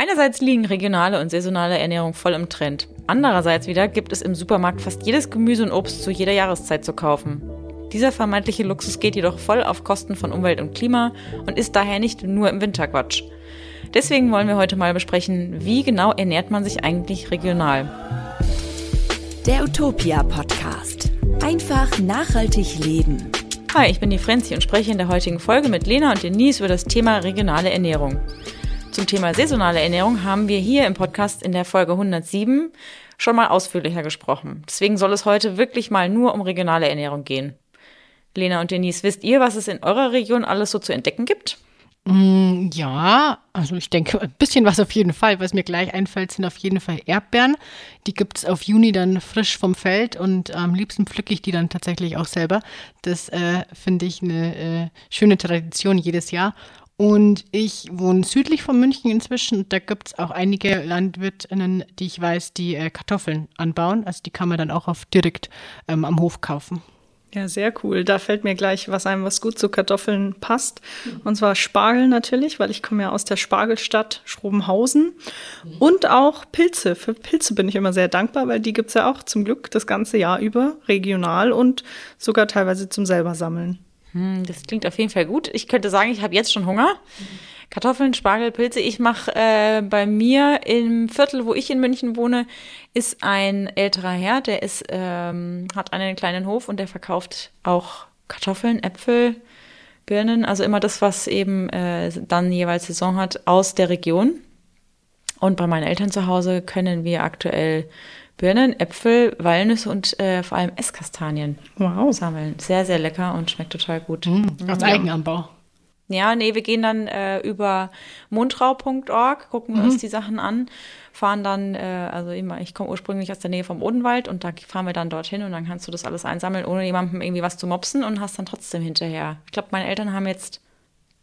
Einerseits liegen regionale und saisonale Ernährung voll im Trend. Andererseits wieder gibt es im Supermarkt fast jedes Gemüse und Obst zu jeder Jahreszeit zu kaufen. Dieser vermeintliche Luxus geht jedoch voll auf Kosten von Umwelt und Klima und ist daher nicht nur im Winter Quatsch. Deswegen wollen wir heute mal besprechen, wie genau ernährt man sich eigentlich regional. Der Utopia Podcast. Einfach nachhaltig leben. Hi, ich bin die Frenzi und spreche in der heutigen Folge mit Lena und Denise über das Thema regionale Ernährung. Zum Thema saisonale Ernährung haben wir hier im Podcast in der Folge 107 schon mal ausführlicher gesprochen. Deswegen soll es heute wirklich mal nur um regionale Ernährung gehen. Lena und Denise, wisst ihr, was es in eurer Region alles so zu entdecken gibt? Mm, ja, also ich denke, ein bisschen was auf jeden Fall. Was mir gleich einfällt, sind auf jeden Fall Erdbeeren. Die gibt es auf Juni dann frisch vom Feld und am liebsten pflücke ich die dann tatsächlich auch selber. Das äh, finde ich eine äh, schöne Tradition jedes Jahr. Und ich wohne südlich von München inzwischen. Da gibt es auch einige Landwirtinnen, die ich weiß, die äh, Kartoffeln anbauen. Also die kann man dann auch auf direkt ähm, am Hof kaufen. Ja, sehr cool. Da fällt mir gleich was ein, was gut zu Kartoffeln passt. Und zwar Spargel natürlich, weil ich komme ja aus der Spargelstadt Schrobenhausen. Und auch Pilze. Für Pilze bin ich immer sehr dankbar, weil die gibt es ja auch zum Glück das ganze Jahr über, regional und sogar teilweise zum selber sammeln. Hm, das klingt auf jeden Fall gut. Ich könnte sagen, ich habe jetzt schon Hunger. Kartoffeln, Spargel, Pilze. Ich mache äh, bei mir im Viertel, wo ich in München wohne, ist ein älterer Herr, der ist, ähm, hat einen kleinen Hof und der verkauft auch Kartoffeln, Äpfel, Birnen, also immer das, was eben äh, dann jeweils Saison hat, aus der Region. Und bei meinen Eltern zu Hause können wir aktuell Birnen, Äpfel, Walnüsse und äh, vor allem Esskastanien wow. sammeln. Sehr, sehr lecker und schmeckt total gut. Mhm. Aus Eigenanbau. Ja, nee, wir gehen dann äh, über mundrau.org, gucken mhm. uns die Sachen an, fahren dann, äh, also immer, ich komme ursprünglich aus der Nähe vom Odenwald und da fahren wir dann dorthin und dann kannst du das alles einsammeln, ohne jemandem irgendwie was zu mopsen und hast dann trotzdem hinterher. Ich glaube, meine Eltern haben jetzt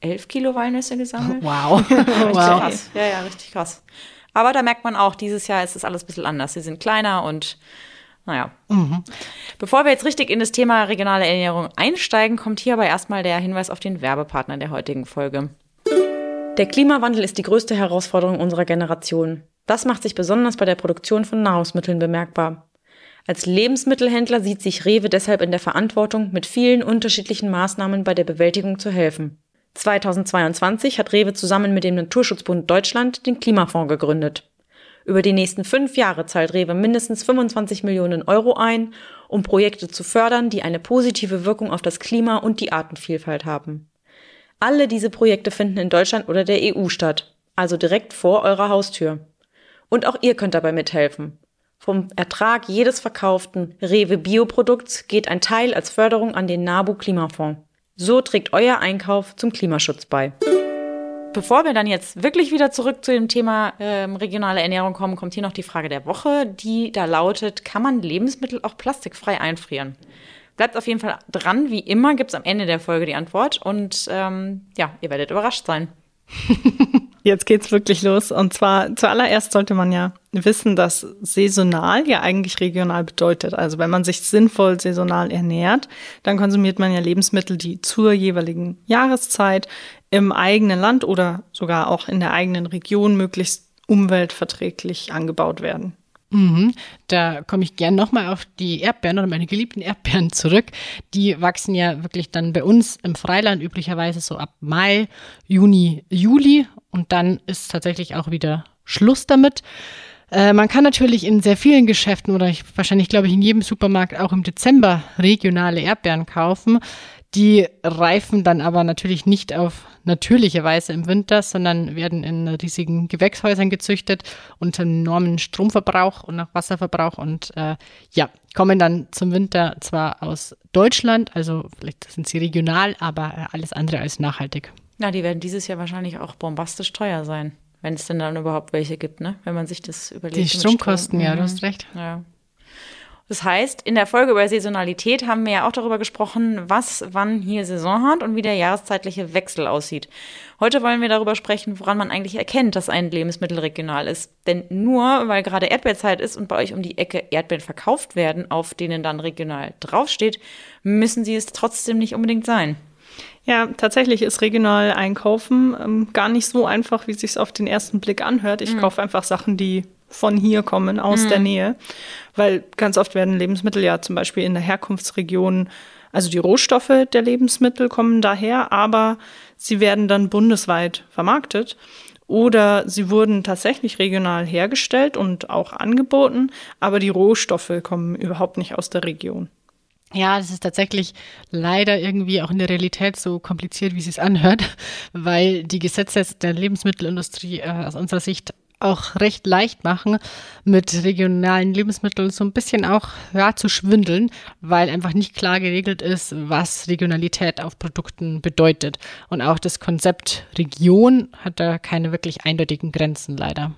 elf Kilo Walnüsse gesammelt. Wow. richtig wow. krass. Ja, ja, richtig krass. Aber da merkt man auch, dieses Jahr ist es alles ein bisschen anders. Sie sind kleiner und naja. Mhm. Bevor wir jetzt richtig in das Thema regionale Ernährung einsteigen, kommt hier aber erstmal der Hinweis auf den Werbepartner der heutigen Folge. Der Klimawandel ist die größte Herausforderung unserer Generation. Das macht sich besonders bei der Produktion von Nahrungsmitteln bemerkbar. Als Lebensmittelhändler sieht sich Rewe deshalb in der Verantwortung, mit vielen unterschiedlichen Maßnahmen bei der Bewältigung zu helfen. 2022 hat Rewe zusammen mit dem Naturschutzbund Deutschland den Klimafonds gegründet. Über die nächsten fünf Jahre zahlt Rewe mindestens 25 Millionen Euro ein, um Projekte zu fördern, die eine positive Wirkung auf das Klima und die Artenvielfalt haben. Alle diese Projekte finden in Deutschland oder der EU statt, also direkt vor eurer Haustür. Und auch ihr könnt dabei mithelfen. Vom Ertrag jedes verkauften Rewe Bioprodukts geht ein Teil als Förderung an den NABU Klimafonds. So trägt euer Einkauf zum Klimaschutz bei. Bevor wir dann jetzt wirklich wieder zurück zu dem Thema ähm, regionale Ernährung kommen, kommt hier noch die Frage der Woche, die da lautet, kann man Lebensmittel auch plastikfrei einfrieren? Bleibt auf jeden Fall dran, wie immer gibt es am Ende der Folge die Antwort und ähm, ja, ihr werdet überrascht sein. Jetzt geht's wirklich los. Und zwar zuallererst sollte man ja wissen, dass saisonal ja eigentlich regional bedeutet. Also wenn man sich sinnvoll saisonal ernährt, dann konsumiert man ja Lebensmittel, die zur jeweiligen Jahreszeit im eigenen Land oder sogar auch in der eigenen Region möglichst umweltverträglich angebaut werden. Mhm. Da komme ich gern nochmal auf die Erdbeeren oder meine geliebten Erdbeeren zurück. Die wachsen ja wirklich dann bei uns im Freiland üblicherweise so ab Mai, Juni, Juli und dann ist tatsächlich auch wieder Schluss damit. Äh, man kann natürlich in sehr vielen Geschäften oder ich, wahrscheinlich glaube ich in jedem Supermarkt auch im Dezember regionale Erdbeeren kaufen. Die reifen dann aber natürlich nicht auf natürliche Weise im Winter, sondern werden in riesigen Gewächshäusern gezüchtet unter enormen Stromverbrauch und auch Wasserverbrauch und äh, ja, kommen dann zum Winter zwar aus Deutschland, also vielleicht sind sie regional, aber äh, alles andere als nachhaltig. Na, die werden dieses Jahr wahrscheinlich auch bombastisch teuer sein, wenn es denn dann überhaupt welche gibt, ne? Wenn man sich das überlegt. Die Stromkosten, Strom. ja, du hast recht. Ja. Das heißt, in der Folge über Saisonalität haben wir ja auch darüber gesprochen, was wann hier Saison hat und wie der jahreszeitliche Wechsel aussieht. Heute wollen wir darüber sprechen, woran man eigentlich erkennt, dass ein Lebensmittel regional ist. Denn nur weil gerade Erdbeerzeit ist und bei euch um die Ecke Erdbeeren verkauft werden, auf denen dann regional draufsteht, müssen sie es trotzdem nicht unbedingt sein. Ja, tatsächlich ist regional einkaufen ähm, gar nicht so einfach, wie es sich auf den ersten Blick anhört. Ich mhm. kaufe einfach Sachen, die von hier kommen, aus mhm. der Nähe. Weil ganz oft werden Lebensmittel ja zum Beispiel in der Herkunftsregion, also die Rohstoffe der Lebensmittel kommen daher, aber sie werden dann bundesweit vermarktet. Oder sie wurden tatsächlich regional hergestellt und auch angeboten, aber die Rohstoffe kommen überhaupt nicht aus der Region. Ja, das ist tatsächlich leider irgendwie auch in der Realität so kompliziert, wie es sich anhört, weil die Gesetze der Lebensmittelindustrie äh, aus unserer Sicht auch recht leicht machen, mit regionalen Lebensmitteln so ein bisschen auch ja, zu schwindeln, weil einfach nicht klar geregelt ist, was Regionalität auf Produkten bedeutet. Und auch das Konzept Region hat da keine wirklich eindeutigen Grenzen leider.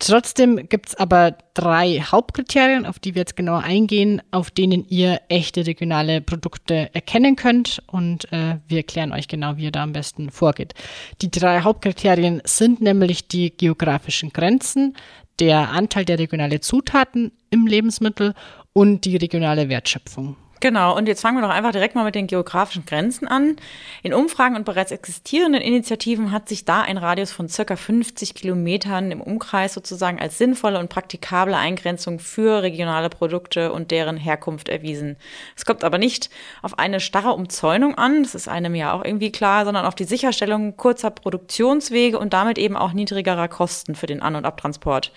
Trotzdem gibt's aber drei Hauptkriterien, auf die wir jetzt genauer eingehen, auf denen ihr echte regionale Produkte erkennen könnt. Und äh, wir erklären euch genau, wie ihr da am besten vorgeht. Die drei Hauptkriterien sind nämlich die geografischen Grenzen, der Anteil der regionalen Zutaten im Lebensmittel und die regionale Wertschöpfung. Genau, und jetzt fangen wir doch einfach direkt mal mit den geografischen Grenzen an. In Umfragen und bereits existierenden Initiativen hat sich da ein Radius von circa 50 Kilometern im Umkreis sozusagen als sinnvolle und praktikable Eingrenzung für regionale Produkte und deren Herkunft erwiesen. Es kommt aber nicht auf eine starre Umzäunung an, das ist einem ja auch irgendwie klar, sondern auf die Sicherstellung kurzer Produktionswege und damit eben auch niedrigerer Kosten für den An- und Abtransport.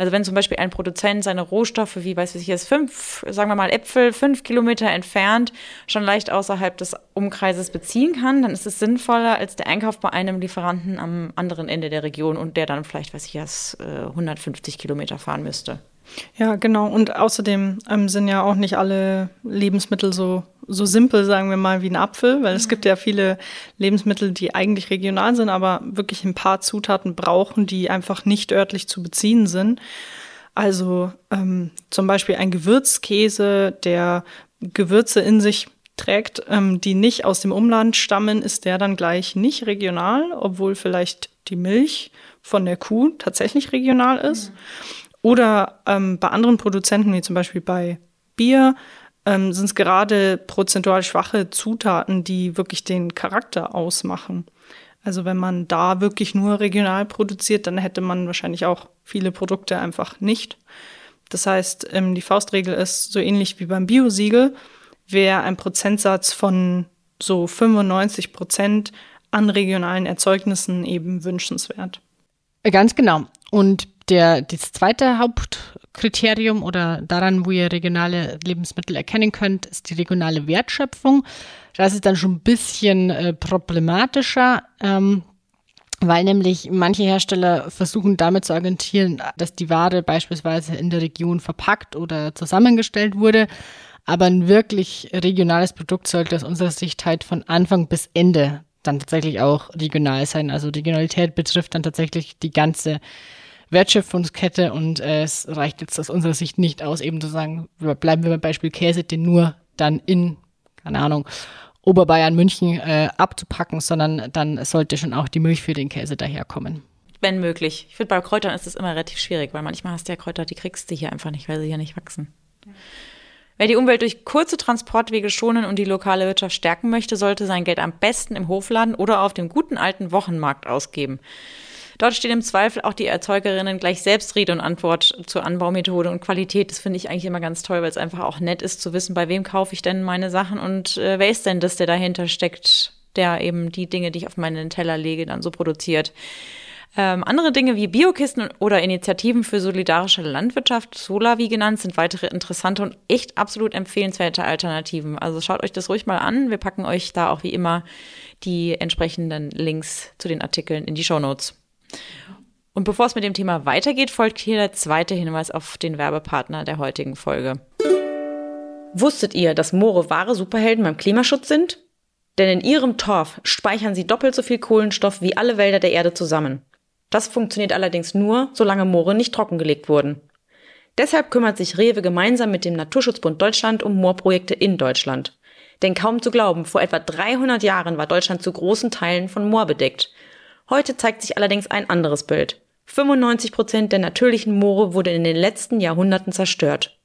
Also wenn zum Beispiel ein Produzent seine Rohstoffe, wie weiß ich jetzt, fünf, sagen wir mal Äpfel, fünf Kilometer entfernt schon leicht außerhalb des Umkreises beziehen kann, dann ist es sinnvoller als der Einkauf bei einem Lieferanten am anderen Ende der Region und der dann vielleicht, weiß ich jetzt, 150 Kilometer fahren müsste. Ja, genau. Und außerdem ähm, sind ja auch nicht alle Lebensmittel so, so simpel, sagen wir mal, wie ein Apfel, weil mhm. es gibt ja viele Lebensmittel, die eigentlich regional sind, aber wirklich ein paar Zutaten brauchen, die einfach nicht örtlich zu beziehen sind. Also ähm, zum Beispiel ein Gewürzkäse, der Gewürze in sich trägt, ähm, die nicht aus dem Umland stammen, ist der dann gleich nicht regional, obwohl vielleicht die Milch von der Kuh tatsächlich regional ist. Mhm. Oder ähm, bei anderen Produzenten, wie zum Beispiel bei Bier, ähm, sind es gerade prozentual schwache Zutaten, die wirklich den Charakter ausmachen. Also wenn man da wirklich nur regional produziert, dann hätte man wahrscheinlich auch viele Produkte einfach nicht. Das heißt, ähm, die Faustregel ist so ähnlich wie beim Biosiegel, wäre ein Prozentsatz von so 95 Prozent an regionalen Erzeugnissen eben wünschenswert. Ganz genau. Und der, das zweite Hauptkriterium oder daran, wo ihr regionale Lebensmittel erkennen könnt, ist die regionale Wertschöpfung. Das ist dann schon ein bisschen äh, problematischer, ähm, weil nämlich manche Hersteller versuchen damit zu argumentieren, dass die Ware beispielsweise in der Region verpackt oder zusammengestellt wurde. Aber ein wirklich regionales Produkt sollte aus unserer Sicht halt von Anfang bis Ende dann tatsächlich auch regional sein. Also Regionalität betrifft dann tatsächlich die ganze Wertschöpfungskette und äh, es reicht jetzt aus unserer Sicht nicht aus, eben zu sagen, bleiben wir beim Beispiel Käse, den nur dann in, keine Ahnung, Oberbayern, München äh, abzupacken, sondern dann sollte schon auch die Milch für den Käse daherkommen. Wenn möglich. Ich finde, bei Kräutern ist es immer relativ schwierig, weil manchmal hast du ja Kräuter, die kriegst du hier einfach nicht, weil sie hier nicht wachsen. Wer die Umwelt durch kurze Transportwege schonen und die lokale Wirtschaft stärken möchte, sollte sein Geld am besten im Hofladen oder auf dem guten alten Wochenmarkt ausgeben. Dort steht im Zweifel auch die Erzeugerinnen gleich selbst Rede und Antwort zur Anbaumethode und Qualität. Das finde ich eigentlich immer ganz toll, weil es einfach auch nett ist zu wissen, bei wem kaufe ich denn meine Sachen und äh, wer ist denn das, der dahinter steckt, der eben die Dinge, die ich auf meinen Teller lege, dann so produziert. Ähm, andere Dinge wie Biokisten oder Initiativen für solidarische Landwirtschaft, Solavi genannt, sind weitere interessante und echt absolut empfehlenswerte Alternativen. Also schaut euch das ruhig mal an. Wir packen euch da auch wie immer die entsprechenden Links zu den Artikeln in die Show Notes. Und bevor es mit dem Thema weitergeht, folgt hier der zweite Hinweis auf den Werbepartner der heutigen Folge. Wusstet ihr, dass Moore wahre Superhelden beim Klimaschutz sind? Denn in ihrem Torf speichern sie doppelt so viel Kohlenstoff wie alle Wälder der Erde zusammen. Das funktioniert allerdings nur, solange Moore nicht trockengelegt wurden. Deshalb kümmert sich Rewe gemeinsam mit dem Naturschutzbund Deutschland um Moorprojekte in Deutschland. Denn kaum zu glauben, vor etwa 300 Jahren war Deutschland zu großen Teilen von Moor bedeckt. Heute zeigt sich allerdings ein anderes Bild. 95 Prozent der natürlichen Moore wurde in den letzten Jahrhunderten zerstört.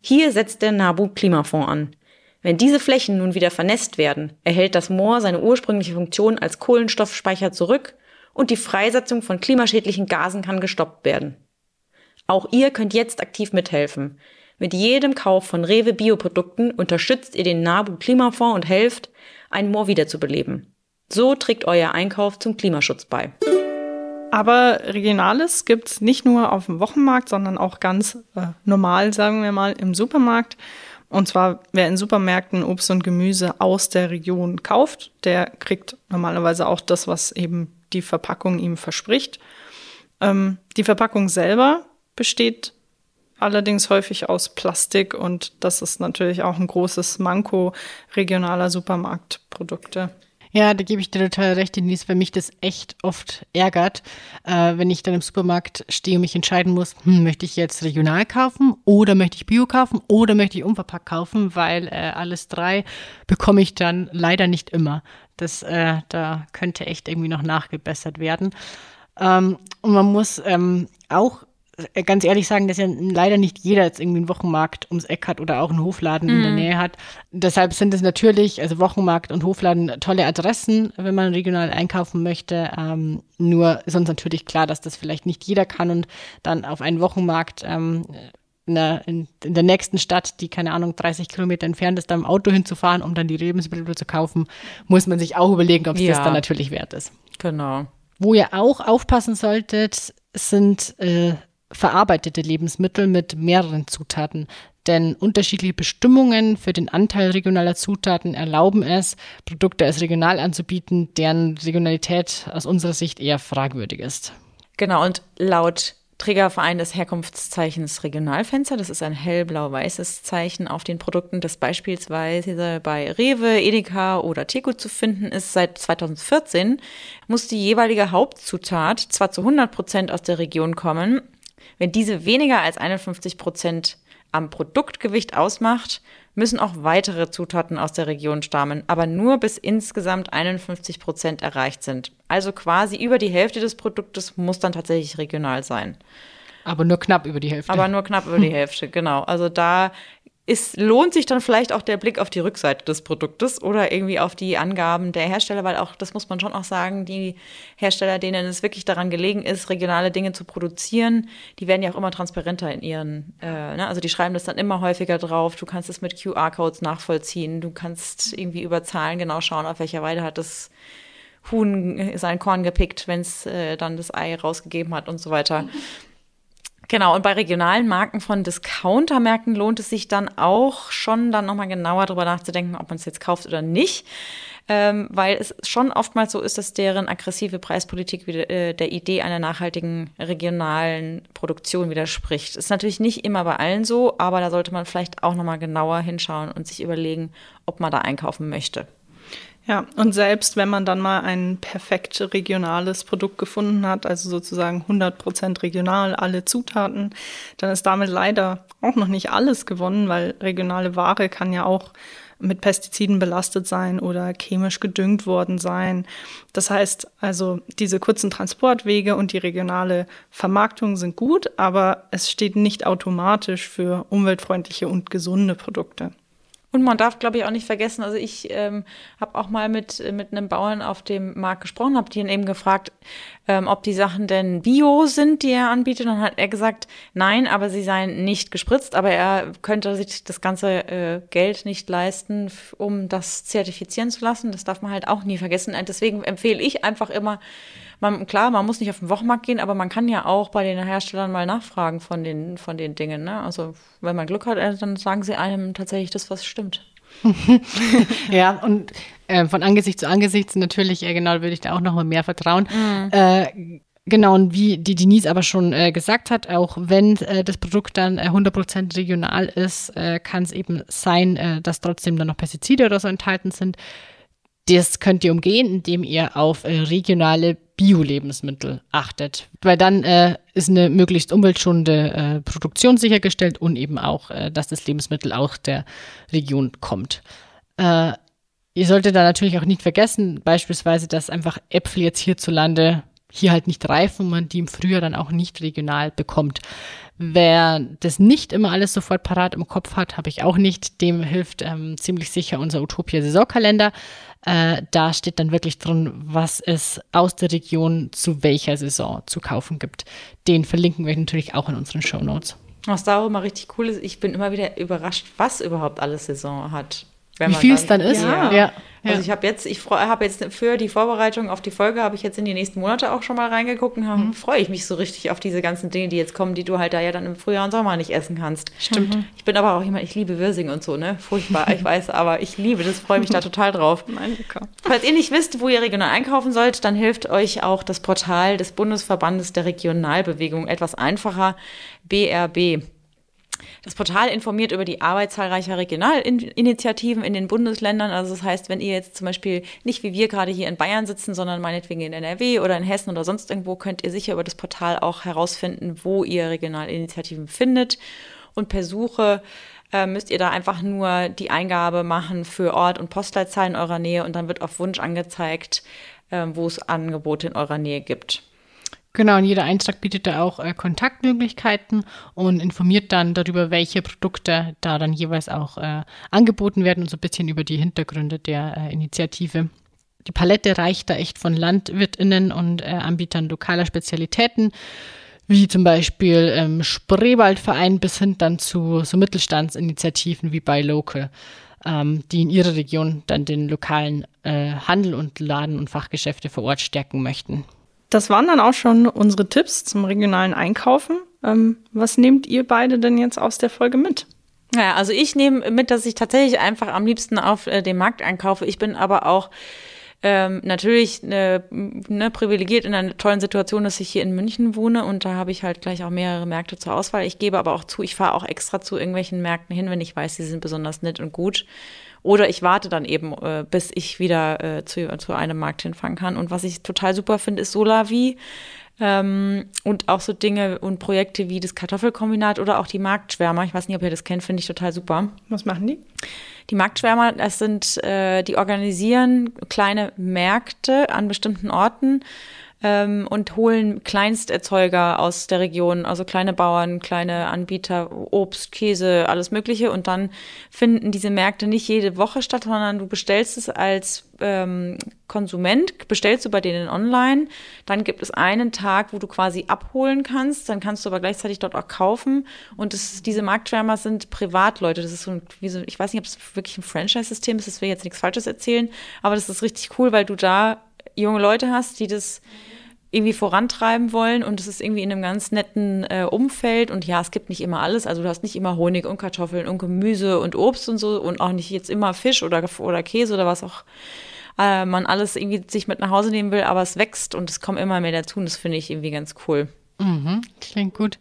Hier setzt der NABU Klimafonds an. Wenn diese Flächen nun wieder vernässt werden, erhält das Moor seine ursprüngliche Funktion als Kohlenstoffspeicher zurück und die Freisetzung von klimaschädlichen Gasen kann gestoppt werden. Auch ihr könnt jetzt aktiv mithelfen. Mit jedem Kauf von Rewe Bioprodukten unterstützt ihr den NABU Klimafonds und helft, ein Moor wiederzubeleben. So trägt euer Einkauf zum Klimaschutz bei. Aber Regionales gibt's nicht nur auf dem Wochenmarkt, sondern auch ganz äh, normal, sagen wir mal, im Supermarkt. Und zwar, wer in Supermärkten Obst und Gemüse aus der Region kauft, der kriegt normalerweise auch das, was eben die Verpackung ihm verspricht. Ähm, die Verpackung selber besteht allerdings häufig aus Plastik und das ist natürlich auch ein großes Manko regionaler Supermarktprodukte. Ja, da gebe ich dir total recht, Denise, weil mich das echt oft ärgert, äh, wenn ich dann im Supermarkt stehe und mich entscheiden muss, hm, möchte ich jetzt regional kaufen oder möchte ich Bio kaufen oder möchte ich unverpackt kaufen, weil äh, alles drei bekomme ich dann leider nicht immer. Das, äh, da könnte echt irgendwie noch nachgebessert werden. Ähm, und man muss ähm, auch ganz ehrlich sagen, dass ja leider nicht jeder jetzt irgendwie einen Wochenmarkt ums Eck hat oder auch einen Hofladen mm. in der mhm. Nähe hat. Deshalb sind es natürlich, also Wochenmarkt und Hofladen, tolle Adressen, wenn man regional einkaufen möchte. Ähm, nur ist uns natürlich klar, dass das vielleicht nicht jeder kann und dann auf einen Wochenmarkt ähm, in der, in, in der nächsten Stadt, die keine Ahnung 30 Kilometer entfernt ist, da im Auto hinzufahren, um dann die Lebensmittel zu kaufen, muss man sich auch überlegen, ob es ja. das dann natürlich wert ist. Genau. Wo ihr auch aufpassen solltet, sind äh, verarbeitete Lebensmittel mit mehreren Zutaten. Denn unterschiedliche Bestimmungen für den Anteil regionaler Zutaten erlauben es, Produkte als regional anzubieten, deren Regionalität aus unserer Sicht eher fragwürdig ist. Genau, und laut Trägerverein des Herkunftszeichens Regionalfenster. Das ist ein hellblau-weißes Zeichen auf den Produkten, das beispielsweise bei Rewe, Edeka oder Teko zu finden ist. Seit 2014 muss die jeweilige Hauptzutat zwar zu 100 Prozent aus der Region kommen, wenn diese weniger als 51 Prozent am Produktgewicht ausmacht, müssen auch weitere Zutaten aus der Region stammen, aber nur bis insgesamt 51 Prozent erreicht sind. Also quasi über die Hälfte des Produktes muss dann tatsächlich regional sein. Aber nur knapp über die Hälfte. Aber nur knapp über die Hälfte, genau. Also da ist, lohnt sich dann vielleicht auch der Blick auf die Rückseite des Produktes oder irgendwie auf die Angaben der Hersteller, weil auch, das muss man schon auch sagen, die Hersteller, denen es wirklich daran gelegen ist, regionale Dinge zu produzieren, die werden ja auch immer transparenter in ihren, äh, ne? also die schreiben das dann immer häufiger drauf, du kannst es mit QR-Codes nachvollziehen, du kannst irgendwie über Zahlen genau schauen, auf welcher Weide hat das Huhn sein Korn gepickt, wenn es äh, dann das Ei rausgegeben hat und so weiter. Genau, und bei regionalen Marken von Discountermärkten lohnt es sich dann auch schon, dann nochmal genauer drüber nachzudenken, ob man es jetzt kauft oder nicht. Ähm, weil es schon oftmals so ist, dass deren aggressive Preispolitik wieder, äh, der Idee einer nachhaltigen regionalen Produktion widerspricht. Ist natürlich nicht immer bei allen so, aber da sollte man vielleicht auch nochmal genauer hinschauen und sich überlegen, ob man da einkaufen möchte. Ja, und selbst wenn man dann mal ein perfekt regionales Produkt gefunden hat, also sozusagen 100 Prozent regional, alle Zutaten, dann ist damit leider auch noch nicht alles gewonnen, weil regionale Ware kann ja auch mit Pestiziden belastet sein oder chemisch gedüngt worden sein. Das heißt also, diese kurzen Transportwege und die regionale Vermarktung sind gut, aber es steht nicht automatisch für umweltfreundliche und gesunde Produkte. Und man darf, glaube ich, auch nicht vergessen, also ich ähm, habe auch mal mit, mit einem Bauern auf dem Markt gesprochen, habe ihn eben gefragt, ähm, ob die Sachen denn bio sind, die er anbietet. Und dann hat er gesagt, nein, aber sie seien nicht gespritzt, aber er könnte sich das ganze äh, Geld nicht leisten, um das zertifizieren zu lassen. Das darf man halt auch nie vergessen. Deswegen empfehle ich einfach immer, man, klar, man muss nicht auf den Wochenmarkt gehen, aber man kann ja auch bei den Herstellern mal nachfragen von den, von den Dingen. Ne? Also wenn man Glück hat, äh, dann sagen sie einem tatsächlich das, was stimmt. ja, und äh, von Angesicht zu Angesicht natürlich, äh, genau, würde ich da auch noch mal mehr vertrauen. Mhm. Äh, Genau, und wie die Denise aber schon äh, gesagt hat, auch wenn äh, das Produkt dann äh, 100% regional ist, äh, kann es eben sein, äh, dass trotzdem dann noch Pestizide oder so enthalten sind. Das könnt ihr umgehen, indem ihr auf äh, regionale Bio-Lebensmittel achtet, weil dann äh, ist eine möglichst umweltschonende äh, Produktion sichergestellt und eben auch, äh, dass das Lebensmittel auch der Region kommt. Äh, ihr solltet da natürlich auch nicht vergessen, beispielsweise, dass einfach Äpfel jetzt hierzulande hier halt nicht reifen und man die im Frühjahr dann auch nicht regional bekommt. Wer das nicht immer alles sofort parat im Kopf hat, habe ich auch nicht. Dem hilft ähm, ziemlich sicher unser Utopia Saisonkalender. Äh, da steht dann wirklich drin, was es aus der Region zu welcher Saison zu kaufen gibt. Den verlinken wir natürlich auch in unseren Show Notes. Was da auch immer richtig cool ist, ich bin immer wieder überrascht, was überhaupt alles Saison hat. Wie viel es dann ist? Ja. ja. Also ich habe jetzt, ich habe jetzt für die Vorbereitung auf die Folge habe ich jetzt in die nächsten Monate auch schon mal reingeguckt und mhm. freue ich mich so richtig auf diese ganzen Dinge, die jetzt kommen, die du halt da ja dann im Frühjahr und Sommer nicht essen kannst. Stimmt. Mhm. Ich bin aber auch jemand, ich liebe Würsing und so, ne? Furchtbar, ich weiß, aber ich liebe das, freue mich da total drauf. Mein Falls ihr nicht wisst, wo ihr regional einkaufen sollt, dann hilft euch auch das Portal des Bundesverbandes der Regionalbewegung etwas einfacher, BRB. Das Portal informiert über die Arbeit zahlreicher Regionalinitiativen in den Bundesländern. Also das heißt, wenn ihr jetzt zum Beispiel nicht wie wir gerade hier in Bayern sitzen, sondern meinetwegen in NRW oder in Hessen oder sonst irgendwo, könnt ihr sicher über das Portal auch herausfinden, wo ihr Regionalinitiativen findet. Und per Suche äh, müsst ihr da einfach nur die Eingabe machen für Ort und Postleitzahl in eurer Nähe und dann wird auf Wunsch angezeigt, äh, wo es Angebote in eurer Nähe gibt. Genau, und jeder Eintrag bietet da auch äh, Kontaktmöglichkeiten und informiert dann darüber, welche Produkte da dann jeweils auch äh, angeboten werden und so ein bisschen über die Hintergründe der äh, Initiative. Die Palette reicht da echt von LandwirtInnen und äh, Anbietern lokaler Spezialitäten, wie zum Beispiel ähm, Spreewaldverein bis hin dann zu so Mittelstandsinitiativen wie bei Local, ähm, die in ihrer Region dann den lokalen äh, Handel und Laden und Fachgeschäfte vor Ort stärken möchten. Das waren dann auch schon unsere Tipps zum regionalen Einkaufen. Ähm, was nehmt ihr beide denn jetzt aus der Folge mit? Ja, also ich nehme mit, dass ich tatsächlich einfach am liebsten auf äh, dem Markt einkaufe. Ich bin aber auch ähm, natürlich ne, ne, privilegiert in einer tollen Situation, dass ich hier in München wohne und da habe ich halt gleich auch mehrere Märkte zur Auswahl. Ich gebe aber auch zu, ich fahre auch extra zu irgendwelchen Märkten hin, wenn ich weiß, sie sind besonders nett und gut. Oder ich warte dann eben, äh, bis ich wieder äh, zu, zu einem Markt hinfahren kann. Und was ich total super finde, ist Solavi. Ähm, und auch so Dinge und Projekte wie das Kartoffelkombinat oder auch die Marktschwärmer. Ich weiß nicht, ob ihr das kennt, finde ich total super. Was machen die? Die Marktschwärmer, das sind, äh, die organisieren kleine Märkte an bestimmten Orten ähm, und holen Kleinsterzeuger aus der Region, also kleine Bauern, kleine Anbieter, Obst, Käse, alles Mögliche. Und dann finden diese Märkte nicht jede Woche statt, sondern du bestellst es als ähm, Konsument, bestellst du bei denen online. Dann gibt es einen Tag, wo du quasi abholen kannst. Dann kannst du aber gleichzeitig dort auch kaufen. Und das, diese Marktschwärmer sind Privatleute. Das ist so, wie so ich weiß nicht, ob es wirklich ein Franchise-System ist, das will jetzt nichts Falsches erzählen, aber das ist richtig cool, weil du da junge Leute hast, die das irgendwie vorantreiben wollen und es ist irgendwie in einem ganz netten äh, Umfeld und ja, es gibt nicht immer alles, also du hast nicht immer Honig und Kartoffeln und Gemüse und Obst und so und auch nicht jetzt immer Fisch oder, oder Käse oder was auch äh, man alles irgendwie sich mit nach Hause nehmen will, aber es wächst und es kommen immer mehr dazu und das finde ich irgendwie ganz cool. Mhm, klingt gut.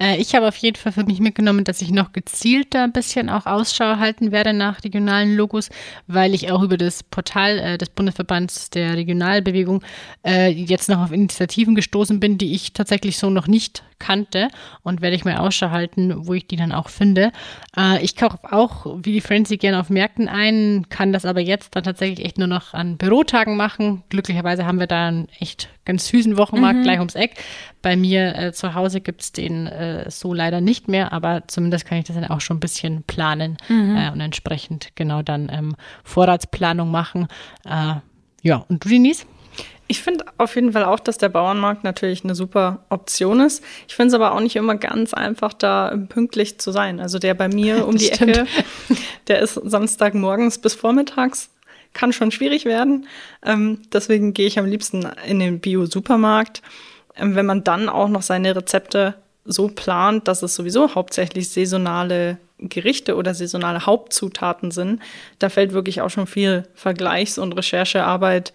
Äh, ich habe auf jeden Fall für mich mitgenommen, dass ich noch gezielter ein bisschen auch Ausschau halten werde nach regionalen Logos, weil ich auch über das Portal äh, des Bundesverbands der Regionalbewegung äh, jetzt noch auf Initiativen gestoßen bin, die ich tatsächlich so noch nicht kannte und werde ich mal Ausschau halten, wo ich die dann auch finde. Äh, ich kaufe auch wie die Frenzy gerne auf Märkten ein, kann das aber jetzt dann tatsächlich echt nur noch an Bürotagen machen. Glücklicherweise haben wir da einen echt ganz süßen Wochenmarkt mhm. gleich ums Eck. Bei mir äh, zu Hause gibt es den äh, so leider nicht mehr, aber zumindest kann ich das dann auch schon ein bisschen planen mhm. äh, und entsprechend genau dann ähm, Vorratsplanung machen. Äh, ja, und du, Denise? Ich finde auf jeden Fall auch, dass der Bauernmarkt natürlich eine super Option ist. Ich finde es aber auch nicht immer ganz einfach, da pünktlich zu sein. Also der bei mir um die Ecke, der ist Samstagmorgens bis vormittags kann schon schwierig werden. Ähm, deswegen gehe ich am liebsten in den Bio-Supermarkt. Ähm, wenn man dann auch noch seine Rezepte so plant, dass es sowieso hauptsächlich saisonale Gerichte oder saisonale Hauptzutaten sind, da fällt wirklich auch schon viel Vergleichs- und Recherchearbeit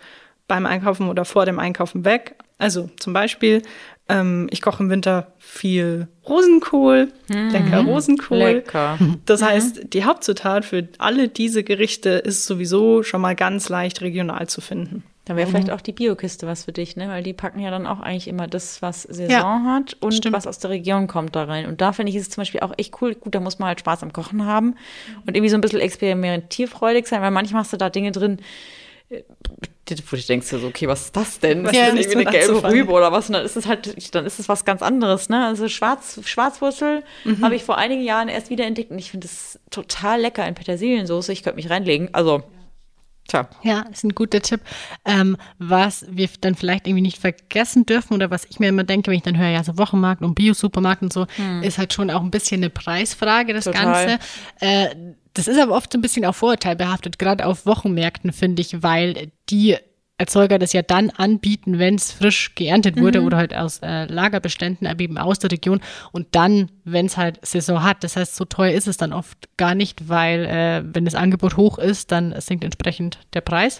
beim Einkaufen oder vor dem Einkaufen weg. Also zum Beispiel, ähm, ich koche im Winter viel Rosenkohl, mhm. lecker Rosenkohl. Lecker. Das mhm. heißt, die Hauptzutat für alle diese Gerichte ist sowieso schon mal ganz leicht regional zu finden. Dann wäre vielleicht auch die Biokiste was für dich, ne? Weil die packen ja dann auch eigentlich immer das, was Saison ja, hat und stimmt. was aus der Region kommt da rein. Und da finde ich es zum Beispiel auch echt cool. Gut, da muss man halt Spaß am Kochen haben und irgendwie so ein bisschen experimentierfreudig sein, weil manchmal hast du da Dinge drin, wo du denkst so, okay, was ist das denn? Was ist ja, das nicht irgendwie eine gelbe anzufangen. Rübe oder was? Und dann ist es halt, dann ist es was ganz anderes, ne? Also Schwarz, Schwarzwurzel Mhm. habe ich vor einigen Jahren erst wieder entdeckt und ich finde es total lecker in Petersiliensoße. Ich könnte mich reinlegen. Also, tja. Ja, ist ein guter Tipp. Ähm, was wir dann vielleicht irgendwie nicht vergessen dürfen oder was ich mir immer denke, wenn ich dann höre, ja, so Wochenmarkt und Bio-Supermarkt und so, ist halt schon auch ein bisschen eine Preisfrage, das Total. Ganze. Äh, das ist aber oft so ein bisschen auch vorurteilbehaftet, gerade auf Wochenmärkten, finde ich, weil die Erzeuger das ja dann anbieten, wenn es frisch geerntet wurde oder halt aus äh, Lagerbeständen, aber eben aus der Region und dann, wenn es halt Saison hat. Das heißt, so teuer ist es dann oft gar nicht, weil äh, wenn das Angebot hoch ist, dann sinkt entsprechend der Preis.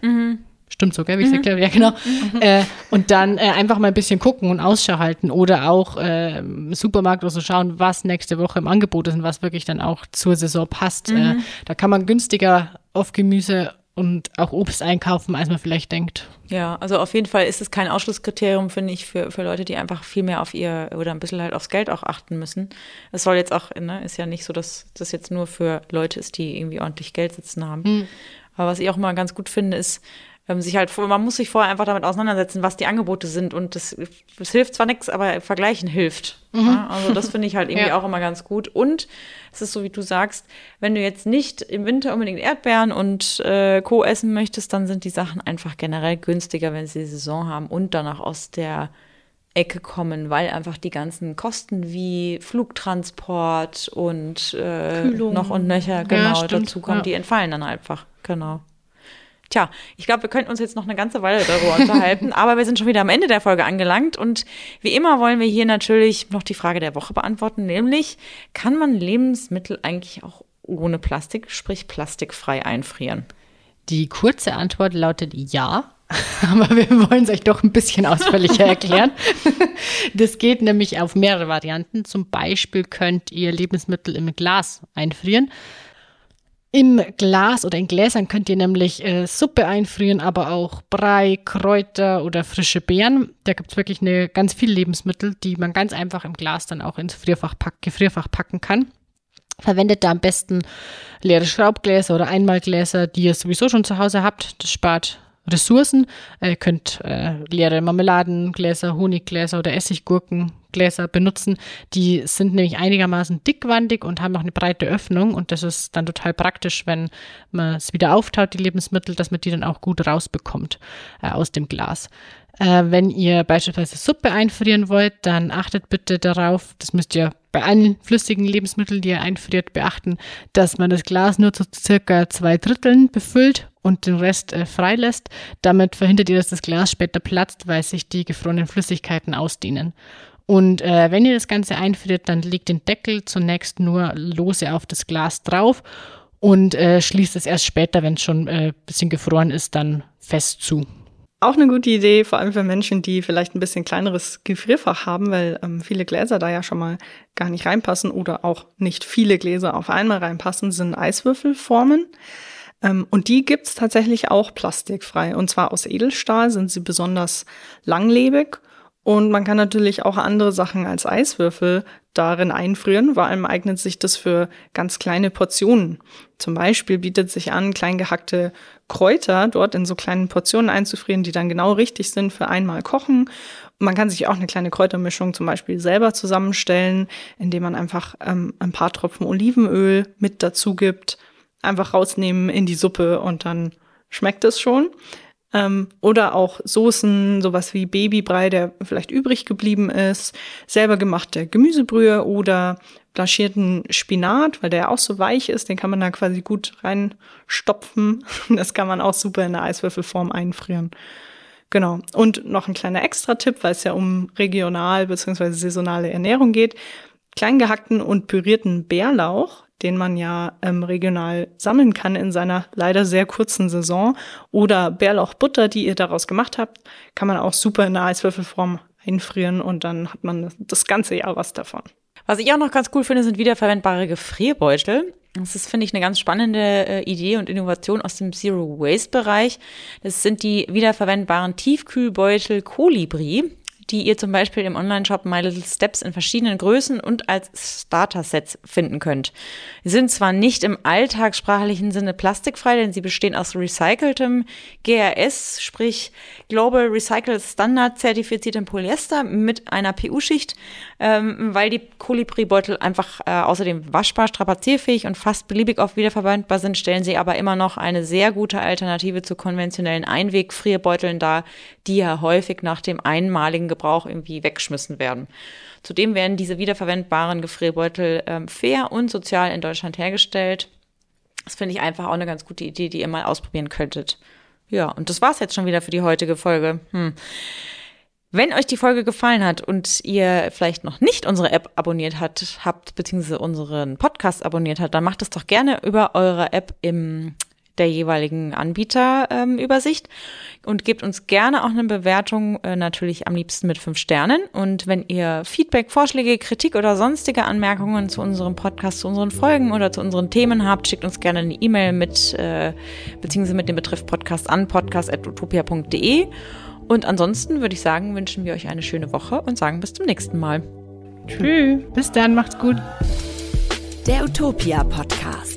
Stimmt so, gell, wie ich es erkläre? Ja, genau. Äh, und dann äh, einfach mal ein bisschen gucken und Ausschau halten oder auch äh, im Supermarkt oder so schauen, was nächste Woche im Angebot ist und was wirklich dann auch zur Saison passt. Äh, da kann man günstiger auf Gemüse und auch Obst einkaufen, als man vielleicht denkt. Ja, also auf jeden Fall ist es kein Ausschlusskriterium, finde ich, für, für Leute, die einfach viel mehr auf ihr oder ein bisschen halt aufs Geld auch achten müssen. Es soll jetzt auch, ne, ist ja nicht so, dass das jetzt nur für Leute ist, die irgendwie ordentlich Geld sitzen haben. Aber was ich auch mal ganz gut finde, ist, ähm, sich halt, man muss sich vorher einfach damit auseinandersetzen, was die Angebote sind. Und das, das hilft zwar nichts, aber Vergleichen hilft. Ja, also das finde ich halt irgendwie Ja. auch immer ganz gut. Und es ist so, wie du sagst, wenn du jetzt nicht im Winter unbedingt Erdbeeren und äh, Co. essen möchtest, dann sind die Sachen einfach generell günstiger, wenn sie Saison haben und danach aus der Ecke kommen, weil einfach die ganzen Kosten wie Flugtransport und äh, Kühlung. noch und nöcher genau stimmt, dazu kommen, ja. die entfallen dann einfach. Genau. Tja, ich glaube, wir könnten uns jetzt noch eine ganze Weile darüber unterhalten, aber wir sind schon wieder am Ende der Folge angelangt und wie immer wollen wir hier natürlich noch die Frage der Woche beantworten, nämlich kann man Lebensmittel eigentlich auch ohne Plastik, sprich plastikfrei einfrieren? Die kurze Antwort lautet ja. Aber wir wollen es euch doch ein bisschen ausführlicher erklären. Das geht nämlich auf mehrere Varianten. Zum Beispiel könnt ihr Lebensmittel im Glas einfrieren. Im Glas oder in Gläsern könnt ihr nämlich äh, Suppe einfrieren, aber auch Brei, Kräuter oder frische Beeren. Da gibt es wirklich eine, ganz viele Lebensmittel, die man ganz einfach im Glas dann auch ins Frierfach pack, Gefrierfach packen kann. Verwendet da am besten leere Schraubgläser oder Einmalgläser, die ihr sowieso schon zu Hause habt. Das spart Ressourcen. Ihr könnt äh, leere Marmeladengläser, Honiggläser oder Essiggurkengläser benutzen. Die sind nämlich einigermaßen dickwandig und haben auch eine breite Öffnung. Und das ist dann total praktisch, wenn man es wieder auftaut, die Lebensmittel, dass man die dann auch gut rausbekommt äh, aus dem Glas. Äh, wenn ihr beispielsweise Suppe einfrieren wollt, dann achtet bitte darauf, das müsst ihr bei allen flüssigen Lebensmitteln, die ihr einfriert, beachten, dass man das Glas nur zu circa zwei Dritteln befüllt und den Rest äh, freilässt. Damit verhindert ihr, dass das Glas später platzt, weil sich die gefrorenen Flüssigkeiten ausdehnen. Und äh, wenn ihr das Ganze einfriert, dann legt den Deckel zunächst nur lose auf das Glas drauf und äh, schließt es erst später, wenn es schon ein äh, bisschen gefroren ist, dann fest zu. Auch eine gute Idee, vor allem für Menschen, die vielleicht ein bisschen kleineres Gefrierfach haben, weil ähm, viele Gläser da ja schon mal gar nicht reinpassen oder auch nicht viele Gläser auf einmal reinpassen, sind Eiswürfelformen. Ähm, und die gibt's tatsächlich auch plastikfrei. Und zwar aus Edelstahl sind sie besonders langlebig. Und man kann natürlich auch andere Sachen als Eiswürfel darin einfrieren. Vor allem eignet sich das für ganz kleine Portionen. Zum Beispiel bietet sich an, klein gehackte Kräuter dort in so kleinen Portionen einzufrieren, die dann genau richtig sind für einmal kochen. Und man kann sich auch eine kleine Kräutermischung zum Beispiel selber zusammenstellen, indem man einfach ähm, ein paar Tropfen Olivenöl mit dazu gibt, einfach rausnehmen in die Suppe und dann schmeckt es schon. Ähm, oder auch Soßen, sowas wie Babybrei, der vielleicht übrig geblieben ist, selber gemachte Gemüsebrühe oder blanchierten Spinat, weil der auch so weich ist, den kann man da quasi gut reinstopfen. Das kann man auch super in der Eiswürfelform einfrieren. Genau. Und noch ein kleiner Extra-Tipp, weil es ja um regional bzw. saisonale Ernährung geht. Klein gehackten und pürierten Bärlauch, den man ja ähm, regional sammeln kann in seiner leider sehr kurzen Saison, oder Bärlauchbutter, die ihr daraus gemacht habt, kann man auch super in der Eiswürfelform einfrieren und dann hat man das ganze Jahr was davon. Was ich auch noch ganz cool finde, sind wiederverwendbare Gefrierbeutel. Das ist, finde ich, eine ganz spannende äh, Idee und Innovation aus dem Zero-Waste-Bereich. Das sind die wiederverwendbaren Tiefkühlbeutel Kolibri. Die ihr zum Beispiel im Online-Shop My Little Steps in verschiedenen Größen und als Starter-Sets finden könnt. Sie sind zwar nicht im alltagssprachlichen Sinne plastikfrei, denn sie bestehen aus recyceltem GRS, sprich Global Recycled Standard zertifiziertem Polyester mit einer PU-Schicht, ähm, weil die Kolibri-Beutel einfach äh, außerdem waschbar, strapazierfähig und fast beliebig oft wiederverwendbar sind, stellen sie aber immer noch eine sehr gute Alternative zu konventionellen Einweg-Frierbeuteln dar, die ja häufig nach dem einmaligen Gebrauch irgendwie weggeschmissen werden. Zudem werden diese wiederverwendbaren Gefrierbeutel ähm, fair und sozial in Deutschland hergestellt. Das finde ich einfach auch eine ganz gute Idee, die ihr mal ausprobieren könntet. Ja, und das war's jetzt schon wieder für die heutige Folge. Hm. Wenn euch die Folge gefallen hat und ihr vielleicht noch nicht unsere App abonniert hat, habt, beziehungsweise unseren Podcast abonniert habt, dann macht es doch gerne über eure App im der jeweiligen Anbieterübersicht ähm, und gebt uns gerne auch eine Bewertung, äh, natürlich am liebsten mit fünf Sternen. Und wenn ihr Feedback, Vorschläge, Kritik oder sonstige Anmerkungen zu unserem Podcast, zu unseren Folgen oder zu unseren Themen habt, schickt uns gerne eine E-Mail mit, äh, beziehungsweise mit dem Betreff Podcast an podcast.utopia.de. Und ansonsten würde ich sagen, wünschen wir euch eine schöne Woche und sagen bis zum nächsten Mal. Tschüss. Bis dann, macht's gut. Der Utopia Podcast.